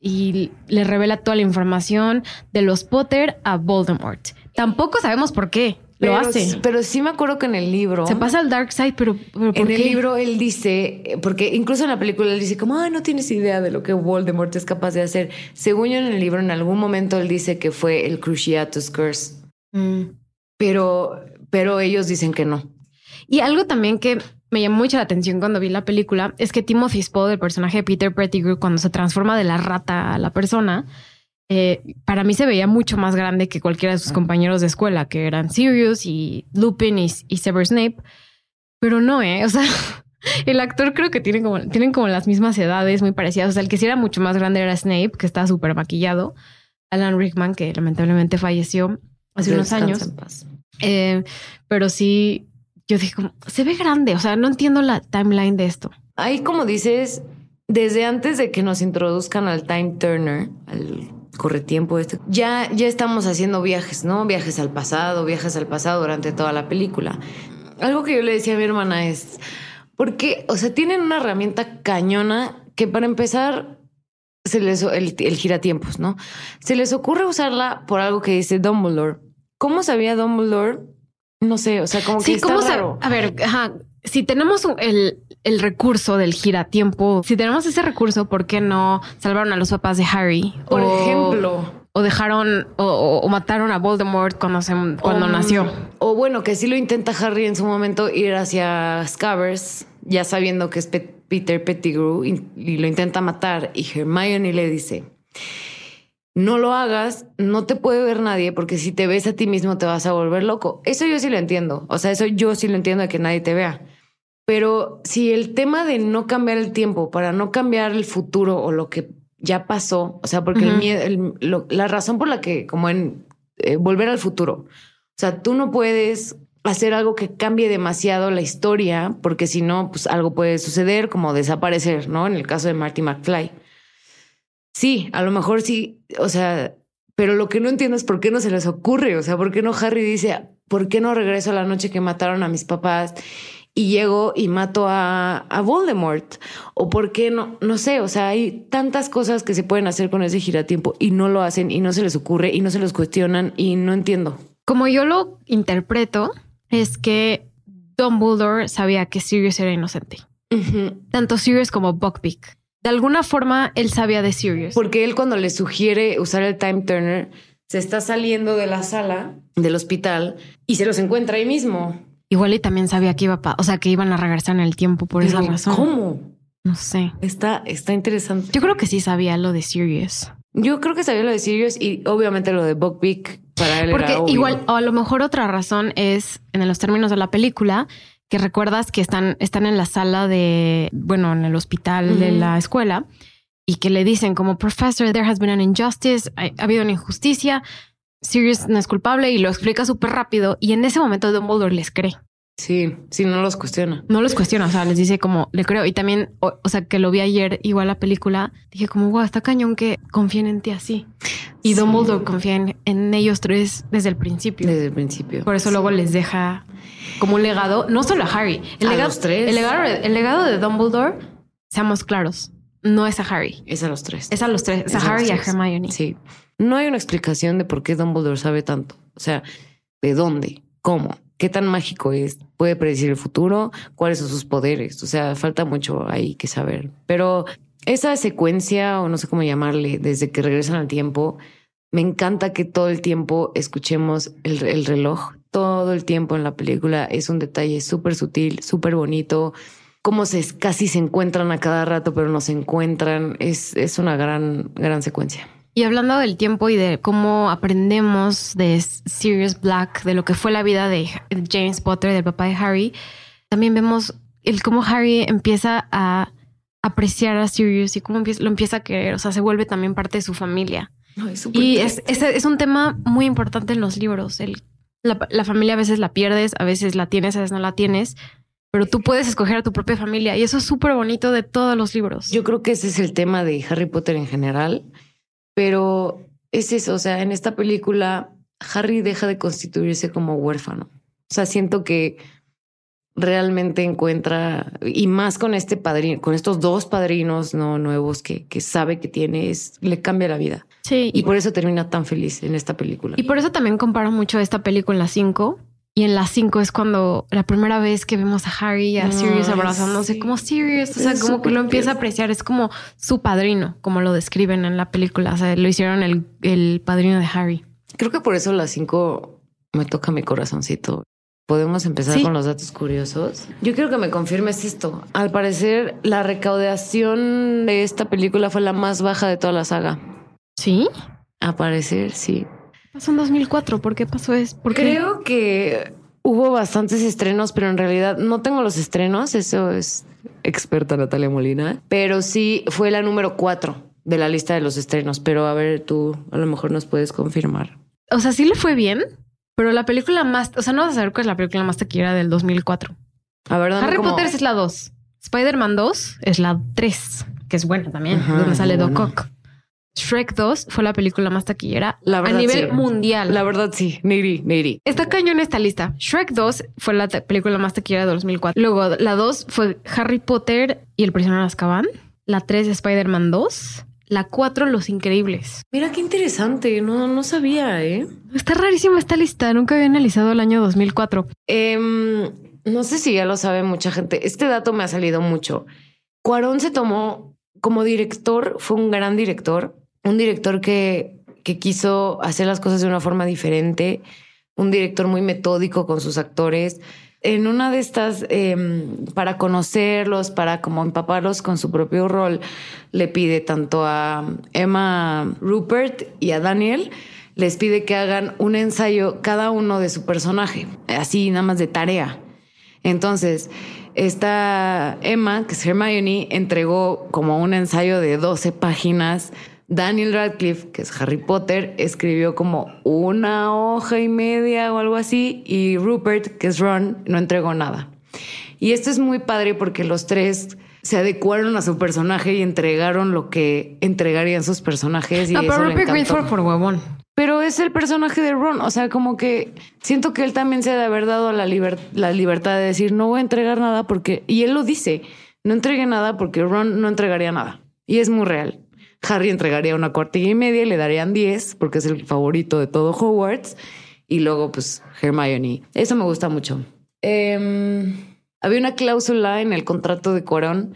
S2: y le revela toda la información de los Potter a Voldemort. Tampoco sabemos por qué. Lo hace.
S1: Pero sí me acuerdo que en el libro.
S2: Se pasa al Dark Side, pero,
S1: en el libro él dice, porque incluso en la película él dice como, ah, no tienes idea de lo que Voldemort es capaz de hacer. Según yo en el libro, en algún momento él dice que fue el Cruciatus Curse. Mm. Pero pero ellos dicen que no.
S2: Y algo también que me llamó mucho la atención cuando vi la película es que Timothy Spall, el personaje de Peter Pettigrew, cuando se transforma de la rata a la persona, eh, para mí se veía mucho más grande que cualquiera de sus compañeros de escuela, que eran Sirius y Lupin y, Severus Snape. Pero no, ¿eh? O sea, <laughs> el actor creo que tiene como, tienen como las mismas edades, muy parecidas. O sea, el que sí era mucho más grande era Snape, que estaba súper maquillado. Alan Rickman, que lamentablemente falleció hace unos años. Eh, pero sí, yo dije, se ve grande, o sea, no entiendo la timeline de esto.
S1: Ahí, como dices, desde antes de que nos introduzcan al Time Turner, al corretiempo este, ya, ya estamos haciendo viajes, ¿no? Viajes al pasado, viajes al pasado durante toda la película. Algo que yo le decía a mi hermana es, porque, o sea, tienen una herramienta cañona que para empezar se les el, el giratiempos, ¿no? Se les ocurre usarla por algo que dice Dumbledore ¿Cómo sabía Dumbledore? No sé, o sea, como que sí, está raro.
S2: A ver, si tenemos el, el, recurso del giratiempo, si tenemos ese recurso, ¿por qué no salvaron a los papás de Harry?
S1: Por ejemplo.
S2: O dejaron o, mataron a Voldemort cuando, se, cuando nació.
S1: O bueno, que sí lo intenta Harry en su momento ir hacia Scabbers, ya sabiendo que es Peter Pettigrew, y lo intenta matar. Y Hermione le dice no lo hagas, no te puede ver nadie porque si te ves a ti mismo te vas a volver loco. Eso yo sí lo entiendo. O sea, eso yo sí lo entiendo de que nadie te vea. Pero si el tema de no cambiar el tiempo para no cambiar el futuro o lo que ya pasó, o sea, porque el miedo, la razón por la que, como en eh, volver al futuro, o sea, tú no puedes hacer algo que cambie demasiado la historia, porque si no, pues algo puede suceder, como desaparecer, ¿no? En el caso de Marty McFly. Sí, a lo mejor sí, o sea, pero lo que no entiendo es por qué no se les ocurre, o sea, por qué no Harry dice, ¿por qué no regreso a la noche que mataron a mis papás y llego y mato a, a Voldemort? O por qué no, no sé, o sea, hay tantas cosas que se pueden hacer con ese giratiempo y no lo hacen y no se les ocurre y no se los cuestionan y no entiendo.
S2: Como yo lo interpreto, es que Dumbledore sabía que Sirius era inocente. Tanto Sirius como Buckbeak. De alguna forma él sabía de Sirius.
S1: Porque él cuando le sugiere usar el time turner, se está saliendo de la sala del hospital y se los encuentra ahí mismo.
S2: Igual y también sabía que iba, o sea, que iban a regresar en el tiempo por esa razón.
S1: ¿Cómo?
S2: No sé.
S1: Está, está interesante.
S2: Yo creo que sí sabía lo de Sirius.
S1: Yo creo que sabía lo de Sirius y obviamente lo de Buckbeak para él
S2: Porque
S1: era obvio.
S2: igual, o a lo mejor otra razón es, en los términos de la película, que recuerdas que están, están en la sala de, bueno, en el hospital de la escuela y que le dicen como, professor, there has been an injustice, ha, ha habido una injusticia, Sirius no es culpable y lo explica súper rápido y en ese momento Dumbledore les cree.
S1: Sí, sí, no los cuestiona.
S2: No los cuestiona, o sea, les dice como, le creo. Y también, o, o sea, que lo vi ayer, igual la película, dije como, wow, está cañón que confíen en ti así. Y
S1: Sí.
S2: Dumbledore confía en, en ellos tres desde el principio.
S1: Desde el principio.
S2: Por eso luego les deja como un legado, no solo a Harry, el,
S1: A
S2: legado,
S1: los tres.
S2: El, legado, el legado de Dumbledore, seamos claros, no es a Harry,
S1: Es a los tres.
S2: es a los tres, es,
S1: Es
S2: a
S1: a
S2: Harry y a. Hermione.
S1: Sí. No hay una explicación de por qué Dumbledore sabe tanto. O sea, ¿de dónde? ¿Cómo? ¿Qué tan mágico es? ¿Puede predecir el futuro? ¿Cuáles son sus poderes? O sea, falta mucho ahí que saber. Pero esa secuencia, o no sé cómo llamarle, desde que regresan al tiempo, me encanta que todo el tiempo escuchemos el, el reloj. Todo el tiempo en la película es un detalle súper sutil, súper bonito. Cómo se casi se encuentran a cada rato, pero no se encuentran. Es, es una gran, gran secuencia.
S2: Y hablando del tiempo y de cómo aprendemos de Sirius Black, de lo que fue la vida de James Potter, del papá de Harry, también vemos el cómo Harry empieza a apreciar a Sirius y cómo empieza- lo empieza a querer, o sea, se vuelve también parte de su familia. Y es, es, es un tema muy importante en los libros. El, la, familia a veces la pierdes, a veces la tienes, a veces no la tienes, pero tú puedes escoger a tu propia familia y eso es súper bonito de todos los libros.
S1: Yo creo que ese es el tema de Harry Potter en general, pero es eso, o sea, en esta película Harry deja de constituirse como huérfano. O sea, siento que realmente encuentra, y más con este padrino, con estos dos padrinos no nuevos que, que sabe que tiene, es, le cambia la vida.
S2: sí,
S1: Y por eso termina tan feliz en esta película.
S2: Y por eso también comparo mucho esta película en la 5. Y en la 5 es cuando la primera vez que vemos a Harry y a Sirius abrazándose
S1: sí.
S2: como Sirius, o sea,
S1: Es
S2: como que lo empieza a apreciar, es como su padrino, como lo describen en la película, o sea, lo hicieron el, el padrino de Harry.
S1: Creo que por eso las cinco me toca mi corazoncito. Podemos empezar
S2: Sí.
S1: con los datos curiosos. Yo quiero que me confirmes esto. Al parecer, la recaudación de esta película fue la más baja de toda la saga.
S2: ¿Sí?
S1: A parecer, sí.
S2: Pasó en 2004, ¿por qué pasó eso? ¿Por qué?
S1: Creo que hubo bastantes estrenos, pero en realidad no tengo los estrenos. Eso es experta Natalia Molina. Pero sí fue la número cuatro de la lista de los estrenos. Pero a ver, tú a lo mejor nos puedes confirmar.
S2: O sea, sí le fue bien, pero la película más, o sea, no vas a saber cuál es la película más taquillera del 2004.
S1: A ver,
S2: Harry
S1: como-
S2: Potter es la 2. Spider-Man 2 es la 3, que es buena también,
S1: Ajá,
S2: donde sale
S1: muy
S2: Doc. Ock. Shrek 2 fue la película más taquillera
S1: La verdad,
S2: a nivel
S1: sí.
S2: mundial.
S1: La verdad, sí. Niri, Niri.
S2: Está cañón esta lista. Shrek 2 fue la película más taquillera de 2004. Luego, la 2 fue Harry Potter y el prisionero de Azkaban. La 3, Spider-Man 2. La 4, Los Increíbles.
S1: Mira qué interesante. No, no sabía, ¿eh?
S2: Está rarísima esta lista. Nunca había analizado el año 2004.
S1: Em, no sé si ya lo sabe mucha gente. Este dato me ha salido mucho. Cuarón se tomó como director, fue un gran director, un director que, que quiso hacer las cosas de una forma diferente, un director muy metódico con sus actores. En una de estas, em, para conocerlos, para como empaparlos con su propio rol, le pide tanto a Emma Rupert y a Daniel, les pide que hagan un ensayo cada uno de su personaje, así nada más de tarea. Entonces, esta Emma, que es Hermione, entregó como un ensayo de 12 páginas. Daniel Radcliffe, que es Harry Potter, escribió como una hoja y media o algo así. Y Rupert, que es Ron, no entregó nada. Y esto es muy padre porque los tres se adecuaron a su personaje y entregaron lo que entregarían sus personajes. Y
S2: No,
S1: eso
S2: pero Rupert fue por huevón.
S1: Pero es el personaje de Ron. O sea, como que siento que él también se ha de haber dado la, liber- la libertad de decir, no voy a entregar nada porque... Y él lo dice, no entregué nada porque Ron no entregaría nada. Y es muy real. Harry entregaría una cuartilla y media y le darían 10 porque es el favorito de todo Hogwarts. Y luego, pues, Hermione. Eso me gusta mucho. Em, había una cláusula en el contrato de Cuarón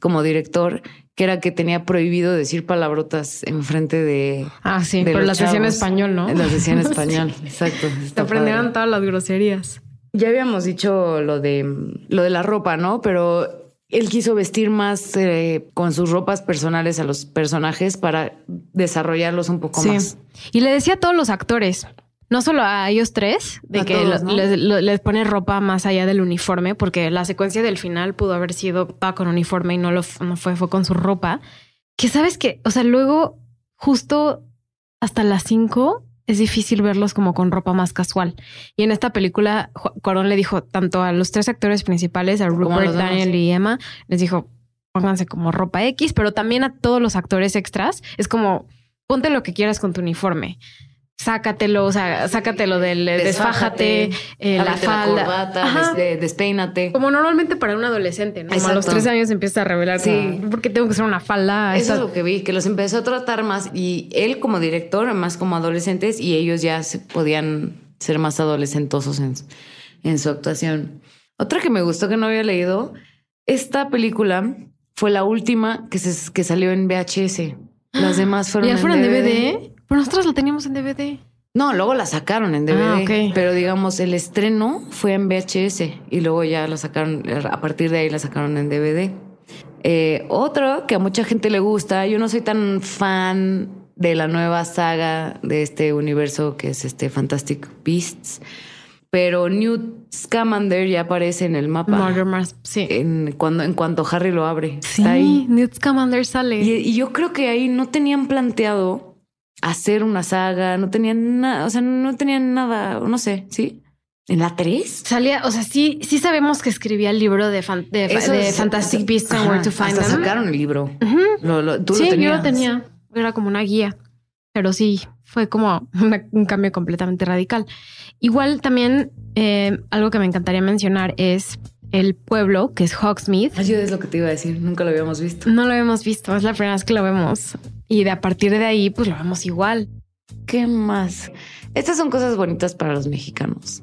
S1: como director, que era que tenía prohibido decir palabrotas en frente de.
S2: Ah, sí,
S1: de
S2: pero la sesión español, ¿no?
S1: La decía en <laughs> español, exacto.
S2: Te aprendieron todas las groserías.
S1: Ya habíamos dicho lo de lo de la ropa, ¿no? Pero él quiso vestir más eh, con sus ropas personales a los personajes para desarrollarlos un poco
S2: Sí.
S1: más.
S2: Y le decía a todos los actores, no solo a ellos tres, de
S1: A
S2: que
S1: todos,
S2: lo-
S1: ¿no?
S2: les, pone ropa más allá del uniforme, porque la secuencia del final pudo haber sido con uniforme y no lo no fue, fue con su ropa. Que sabes que, o sea, luego justo hasta las cinco es difícil verlos como con ropa más casual. Y en esta película, Cuarón le dijo tanto a los tres actores principales, a Rupert, Daniel y Emma, les dijo, pónganse como ropa X, pero también a todos los actores extras. Es como, ponte lo que quieras con tu uniforme. Sácatelo, o sea, sácatelo del eh, desfájate, eh, la falda.
S1: corbata,
S2: Ajá.
S1: des- de- despeínate.
S2: Como normalmente para un adolescente, ¿no? Como a los tres años empieza a revelar,
S1: Sí.
S2: sí, porque tengo que usar una falda.
S1: Eso
S2: esa-
S1: es lo que vi, que los empezó a tratar más y él como director, más como adolescentes y ellos ya se podían ser más adolescentosos en, en su actuación. Otra que me gustó que no había leído, esta película fue la última que, se, que salió en VHS. Las <gasps> demás fueron,
S2: ¿Ya
S1: en
S2: fueron
S1: DVD.
S2: DVD? Pero nosotros lo teníamos en DVD.
S1: No, luego la sacaron en DVD,
S2: Ah, ok.
S1: pero digamos el estreno fue en VHS y luego ya la sacaron, a partir de ahí la sacaron en DVD. Eh, otro que a mucha gente le gusta, yo no soy tan fan de la nueva saga de este universo que es este Fantastic Beasts, pero Newt Scamander ya aparece en el mapa
S2: Mars, sí.
S1: en, cuando, en cuanto Harry lo abre.
S2: sí,
S1: Está ahí.
S2: Newt Scamander sale.
S1: Y, y yo creo que ahí no tenían planteado hacer una saga, no tenían nada, o sea, no tenían nada, no sé, ¿sí? ¿En la 3?
S2: Salía, o sea, sí, sí sabemos que escribía el libro de, fan- de, de Fantastic Beasts and Where to Find
S1: hasta
S2: Them.
S1: sacaron el libro. Lo- lo- tú
S2: sí,
S1: lo tenías.
S2: yo lo tenía. Era como una guía. Pero sí, fue como una- un cambio completamente radical. Igual también eh, algo que me encantaría mencionar es el pueblo, que es Hogsmeade.
S1: Ay, yo es lo que te iba a decir, nunca lo habíamos visto.
S2: No lo hemos visto, es la primera vez que lo vemos. Y de a partir de ahí, pues lo vemos igual.
S1: ¿Qué más? Estas son cosas bonitas para los mexicanos.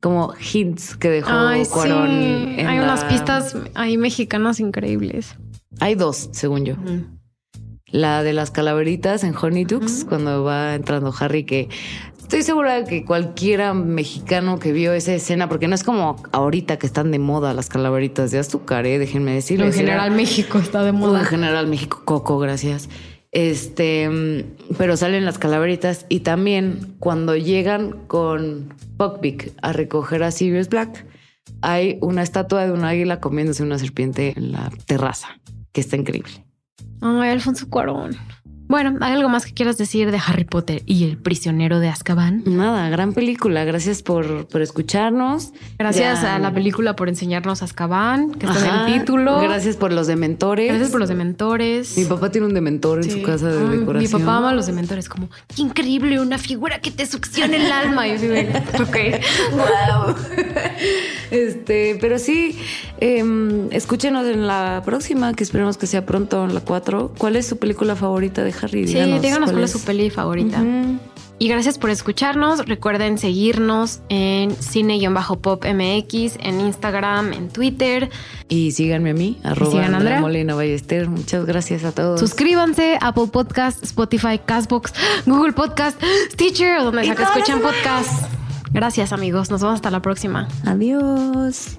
S1: Como hints que dejó
S2: Ay, sí.
S1: Cuarón. en
S2: Hay unas pistas ahí mexicanas increíbles.
S1: Hay dos, según yo. La de las calaveritas en Honeydukes, cuando va entrando Harry, que estoy segura de que cualquiera mexicano que vio esa escena, porque no es como ahorita que están de moda las calaveritas de azúcar, ¿eh? déjenme decirles.
S2: En general,
S1: Era-
S2: México está de
S1: en
S2: moda.
S1: general México, Coco, gracias. Este, pero salen las calaveritas y también cuando llegan con Buckbeak a recoger a Sirius Black, hay una estatua de un águila comiéndose una serpiente en la terraza, que está increíble.
S2: Ay, Alfonso Cuarón. Bueno, ¿hay algo más que quieras decir de Harry Potter y el prisionero de Azkaban?
S1: Nada, gran película. Gracias por, por escucharnos.
S2: Gracias
S1: Ya.
S2: a la película por enseñarnos Azkaban, que está
S1: Ajá.
S2: en el título.
S1: Gracias por los dementores.
S2: Gracias por los dementores.
S1: Mi papá tiene un dementor en su casa de
S2: Ay,
S1: decoración.
S2: Mi papá ama los dementores, como qué increíble, una figura que te succiona el alma. Y yo de, <laughs> ok.
S1: Wow. Este, pero sí, em, escúchenos en la próxima, que esperemos que sea pronto, en la 4. ¿Cuál es su película favorita de Harry?
S2: Sí, díganos cuál es su peli favorita. Y gracias por escucharnos. Recuerden seguirnos en cine-pop MX, en Instagram, en Twitter.
S1: Y síganme a mí, arroba Andrea
S2: Andrea.
S1: Molina Ballester. Muchas gracias a todos.
S2: Suscríbanse a Apple Podcast, Spotify, Castbox, Google Podcast, Stitcher o donde sea que escuchen
S1: demás.
S2: podcast. Gracias amigos, nos vemos hasta la próxima.
S1: Adiós.